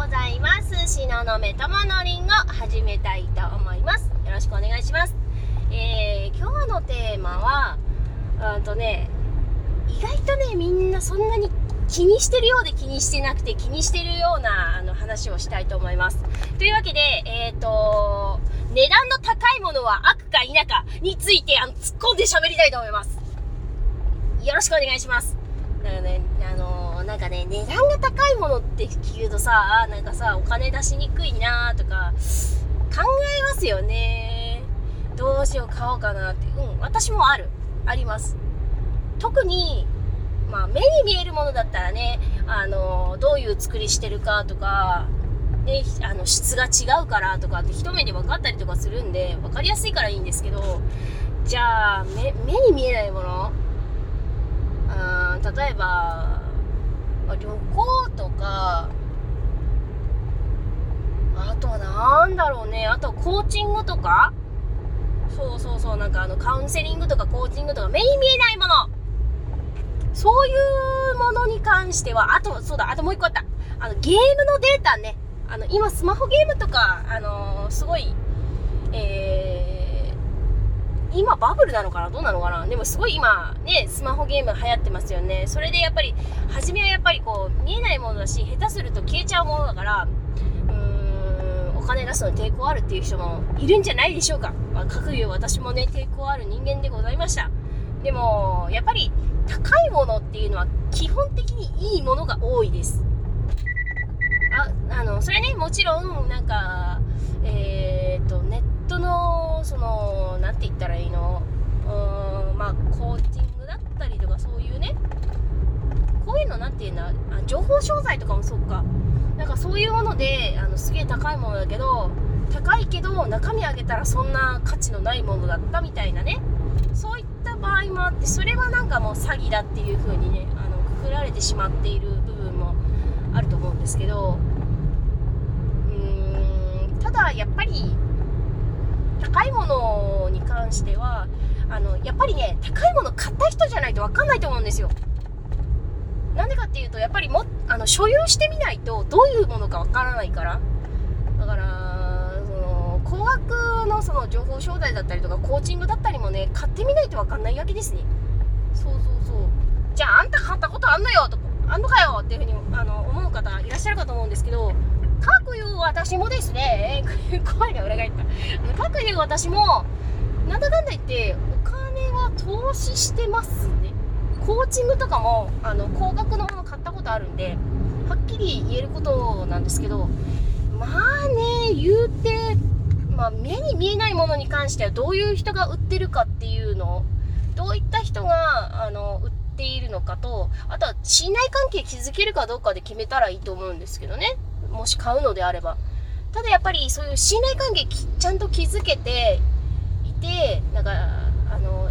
ございます。東雲友のりんご始めたいと思います。よろしくお願いします。えー、今日のテーマはうんとね意外とねみんなそんなに気にしてるようで気にしてなくて気にしてるようなあの話をしたいと思います。というわけでえっ、ー、と値段の高いものは悪か否かについてあの突っ込んで喋りたいと思います。よろしくお願いします。だからねあのなんかね、値段が高いものって聞くとさ、なんかさ、お金出しにくいなとか、考えますよね。どうしよう、買おうかなって。うん、私もある。あります。特に、まあ、目に見えるものだったらね、あの、どういう作りしてるかとか、ね、あの、質が違うからとかって一目で分かったりとかするんで、分かりやすいからいいんですけど、じゃあ、目、目に見えないもの？うん、例えば、旅行とか。あとは何だろうね。あとコーチングとか。そうそうそう。なんかあのカウンセリングとかコーチングとか。目に見えないもの。そういうものに関しては。あとそうだ。あともう一個あった。あのゲームのデータね。あの今スマホゲームとかあのー、すごいえー今バブルなのかな？どうなのかな？でもすごい今ね、スマホゲーム流行ってますよね。それでやっぱり、初めはやっぱりこう、見えないものだし、下手すると消えちゃうものだから、うーん、お金出すの抵抗あるっていう人もいるんじゃないでしょうか。まあ、各言う私もね、抵抗ある人間でございました。でも、やっぱり、高いものっていうのは基本的にいいものが多いです。あ、あの、それね、もちろん、なんか、えー、っと、ネットのその何て言ったらいいの？うーんまあコーチングだったりとかそういうねこういうの何て言うんだ？あ情報商材とかもそうか。なんかそういうものであのすげえ高いものだけど高いけど中身あげたらそんな価値のないものだったみたいなね。そういった場合もあってそれはなんかもう詐欺だっていう風にねあのくくられてしまっている部分もあると思うんですけど。うーんただやっぱり高いものに関してはあのやっぱりね高いもの買った人じゃないと分かんないと思うんですよ。なんでかっていうとやっぱりもあの所有してみないとどういうものか分からないから。だからその高額のその情報商材だったりとかコーチングだったりもね買ってみないと分かんないわけですね。そうそうそう。じゃああんた買ったことあんのよとかあんのかよっていうふうにあの思う方いらっしゃるかと思うんですけど各いう私もですね、声が裏返った。各いう私も、なんだかんだ言って、お金は投資してますね。コーチングとかも、あの、高額のもの買ったことあるんで、はっきり言えることなんですけど、まあね、言うて、まあ、目に見えないものに関してはどういう人が売ってるかっていうのどういった人が、あの、売っているのかと、あとは信頼関係築けるかどうかで決めたらいいと思うんですけどね。もし買うのであれば。ただやっぱりそういう信頼関係ちゃんと築けていて、なんか、あの、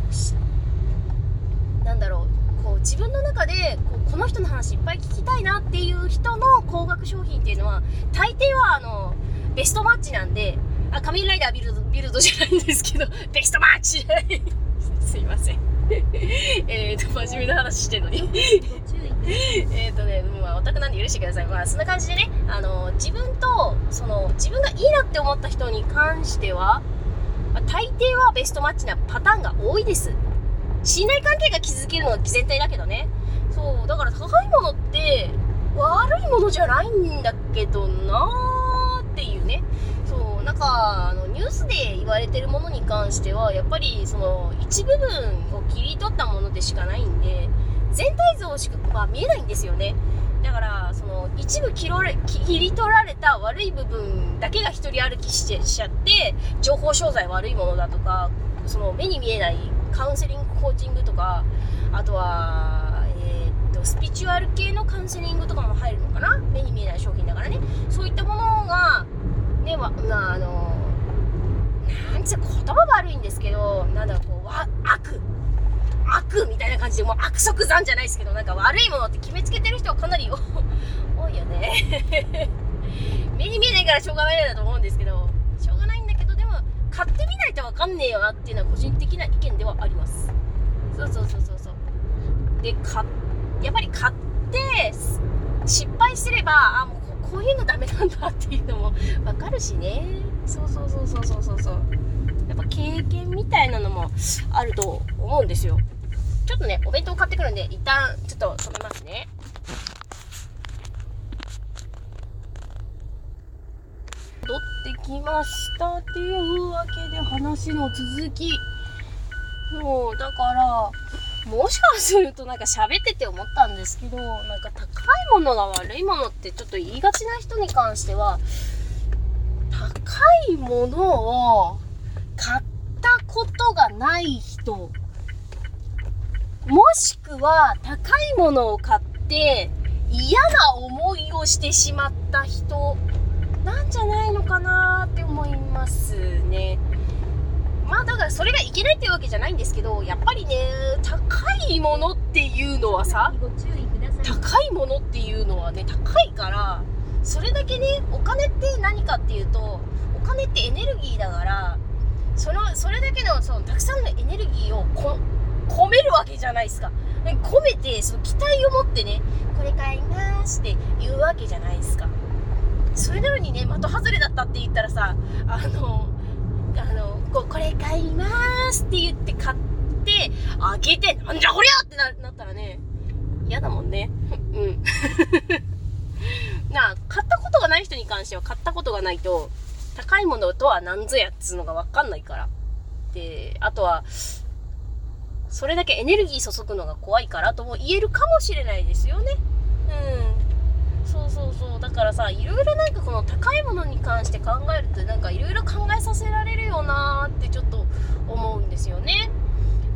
なんだろう、こう自分の中でこうこの人の話いっぱい聞きたいなっていう人の高額商品っていうのは、大抵はあの、ベストマッチなんで、あ、仮面ライダービルド、ビルドじゃないんですけど、ベストマッチ すいません。えっと、真面目な話してんのに えっとね、まあ、オタクなんで許してください。まあ、そんな感じでね、あの、自分と、その、自分がいいなって思った人に関しては、まあ、大抵はベストマッチなパターンが多いです。信頼関係が築けるのが前提だけどね。そう、だから高いものって、悪いものじゃないんだけどなーっていうね。そう、なんか、あの、ニュースで言われてるものに関しては、やっぱり、その、一部分を切り取ったものでしかないんで、全体像しか、まあ、見えないんですよね。だからその一部切り取られた悪い部分だけが一人歩きしてしちゃって情報商材悪いものだとかその目に見えないカウンセリングコーチングとかあとは、えー、っとスピチュアル系のカウンセリングとかも入るのかな？目に見えない商品だからね。そういったものがねまあのなんつう言葉悪いんですけどなんだろうこう悪。悪みたいな感じで、もう悪即残じゃないですけど、なんか悪いものって決めつけてる人はかなり多い よね 目に見えないからしょうがないなと思うんですけど、しょうがないんだけど、でも、買ってみないとわかんねえよなっていうのは個人的な意見ではあります。そうそうそうそうそう。で、か、やっぱり買って、失敗すれば、あ、もうこういうのダメなんだっていうのも分かるしねそうそうそうそうそうそうそうやっぱ経験みたいなのもあると思うんですよちょっとねお弁当買ってくるんで一旦ちょっと止めますね。戻ってきましたっていうわけで話の続き。そうだからもしかするとなんか喋ってて思ったんですけど、なんか高いものが悪いものってちょっと言いがちな人に関しては、高いものを買ったことがない人、もしくは高いものを買って嫌な思いをしてしまった人なんじゃないのかなって思いますね。まあだからそれがいけないっていうわけじゃないんですけどやっぱりね高いものっていうのはさ高いものっていうのはね高いからそれだけねお金って何かっていうとお金ってエネルギーだからそのそれだけのそのたくさんのエネルギーをこ込めるわけじゃないですか。込めてその期待を持ってねこれ買いますって言うわけじゃないですか。それなのにね的外れだったって言ったらさあのあのここれ買いますって言って買って開けてなんじゃこりゃってななったらね嫌だもんね。うん。なあ買ったことがない人に関しては買ったことがないと高いものとは何ぞやっつうのが分かんないから。であとはそれだけエネルギー注ぐのが怖いからとも言えるかもしれないですよね。うん。そうそうそう。だからさいろいろなんかこの高いものに関して考えるとなんかいろいろ考えさせられるよなってちょっと思うんですよね。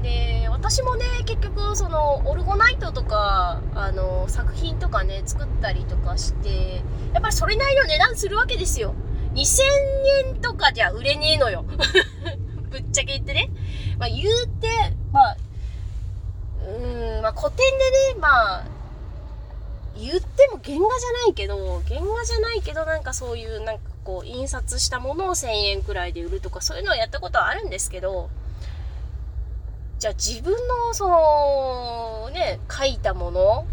で私もね結局そのオルゴナイトとかあの作品とかね作ったりとかしてやっぱりそれなりの値段するわけですよ。2000円とかじゃ売れねえのよ。ぶっちゃけ言ってね。まあ言うてまああ古典でねまあ言っても原画じゃないけど、原画じゃないけどなんかそういうなんかこう印刷したものを1000円くらいで売るとかそういうのはやったことはあるんですけど、じゃあ自分のそのね、描いたもの、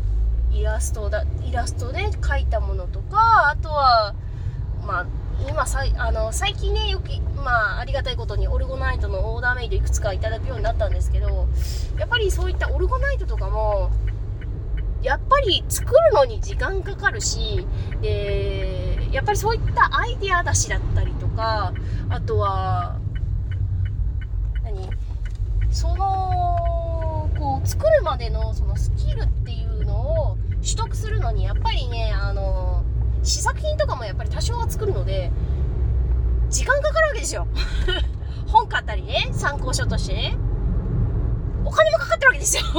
イラストだ、イラストで描いたものとか、あとは、まあ、今さあの最近ねよく、まあ、ありがたいことにオルゴナイトのオーダーメイドいくつかいただくようになったんですけどやっぱりそういったオルゴナイトとかもやっぱり作るのに時間かかるし、で、やっぱりそういったアイデア出しだったりとか、あとは、何その、こう、作るまでのそのスキルっていうのを取得するのに、やっぱりね、あの、試作品とかもやっぱり多少は作るので、時間かかるわけですよ。本買ったりね、参考書として。ね。お金もかかってるわけですよ。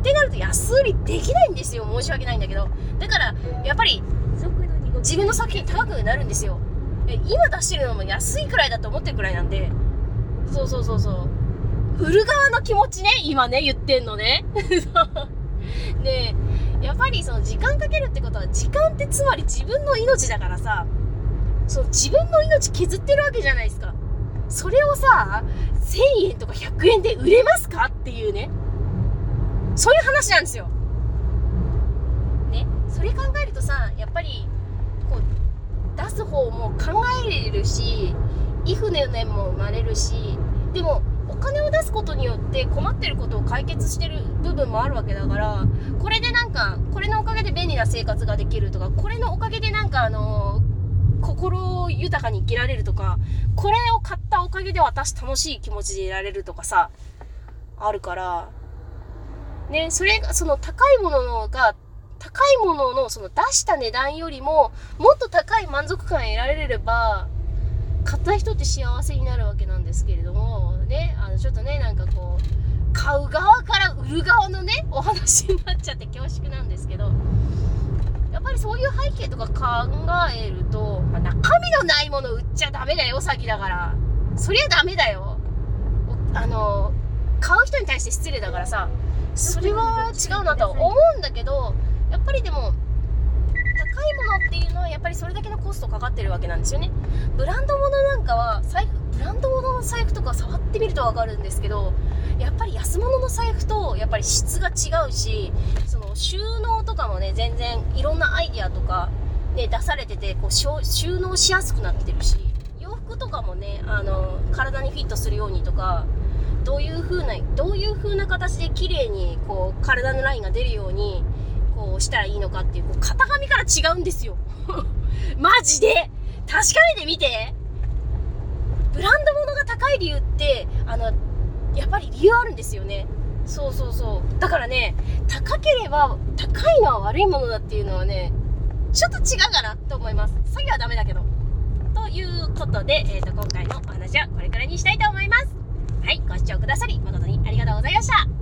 ってなると安売りできないんですよ。申し訳ないんだけど。だからやっぱり自分の作品高くなるんですよ。今出してるのも安いくらいだと思ってるくらいなんで。そうそうそうそう。売る側の気持ちね今ね言ってんのね。でやっぱりその時間かけるってことは時間ってつまり自分の命だからさそう自分の命削ってるわけじゃないですか。それをさ1000円とか100円で売れますか？っていうね。そういう話なんですよ。ね、それ考えるとさやっぱりこう出す方も考えれるしイフネネも生まれるしでもお金を出すことによって困ってることを解決してる部分もあるわけだからこれでなんかこれのおかげで便利な生活ができるとかこれのおかげでなんかあの心を豊かに生きられるとかこれを買ったおかげで私楽しい気持ちでいられるとかさあるからね、それが、その高いものが、高いもののその出した値段よりも、もっと高い満足感得られれば、買った人って幸せになるわけなんですけど、ちょっとね、なんかこう、買う側から売る側のね、お話になっちゃって恐縮なんですけど、やっぱりそういう背景とか考えると、まあ、中身のないもの売っちゃダメだよ、詐欺だから。そりゃダメだよ。あの、買う人に対して失礼だからさ、それは違うなとは思うんだけどやっぱりでも高いものっていうのはやっぱりそれだけのコストかかってるわけなんですよねブランド物なんかは財布ブランド物の財布とか触ってみると分かるんですけどやっぱり安物の財布とやっぱり質が違うしその収納とかもね全然いろんなアイディアとかね、出されててこう収納しやすくなってるし洋服とかもねあの体にフィットするようにとかどういう風などういう風な形で綺麗にこう体のラインが出るようにこうしたらいいのかっていうこう型紙から違うんですよ。マジで？確かめてみて。ブランド物が高い理由ってあのやっぱり理由あるんですよね。そうそうそう。だからね高ければ高いのは悪いものだっていうのはねちょっと違うかなと思います。詐欺はダメだけど。ということで、えーと、今回のお話はこれくらいにしたいと思います。はいご視聴くださり誠にありがとうございました。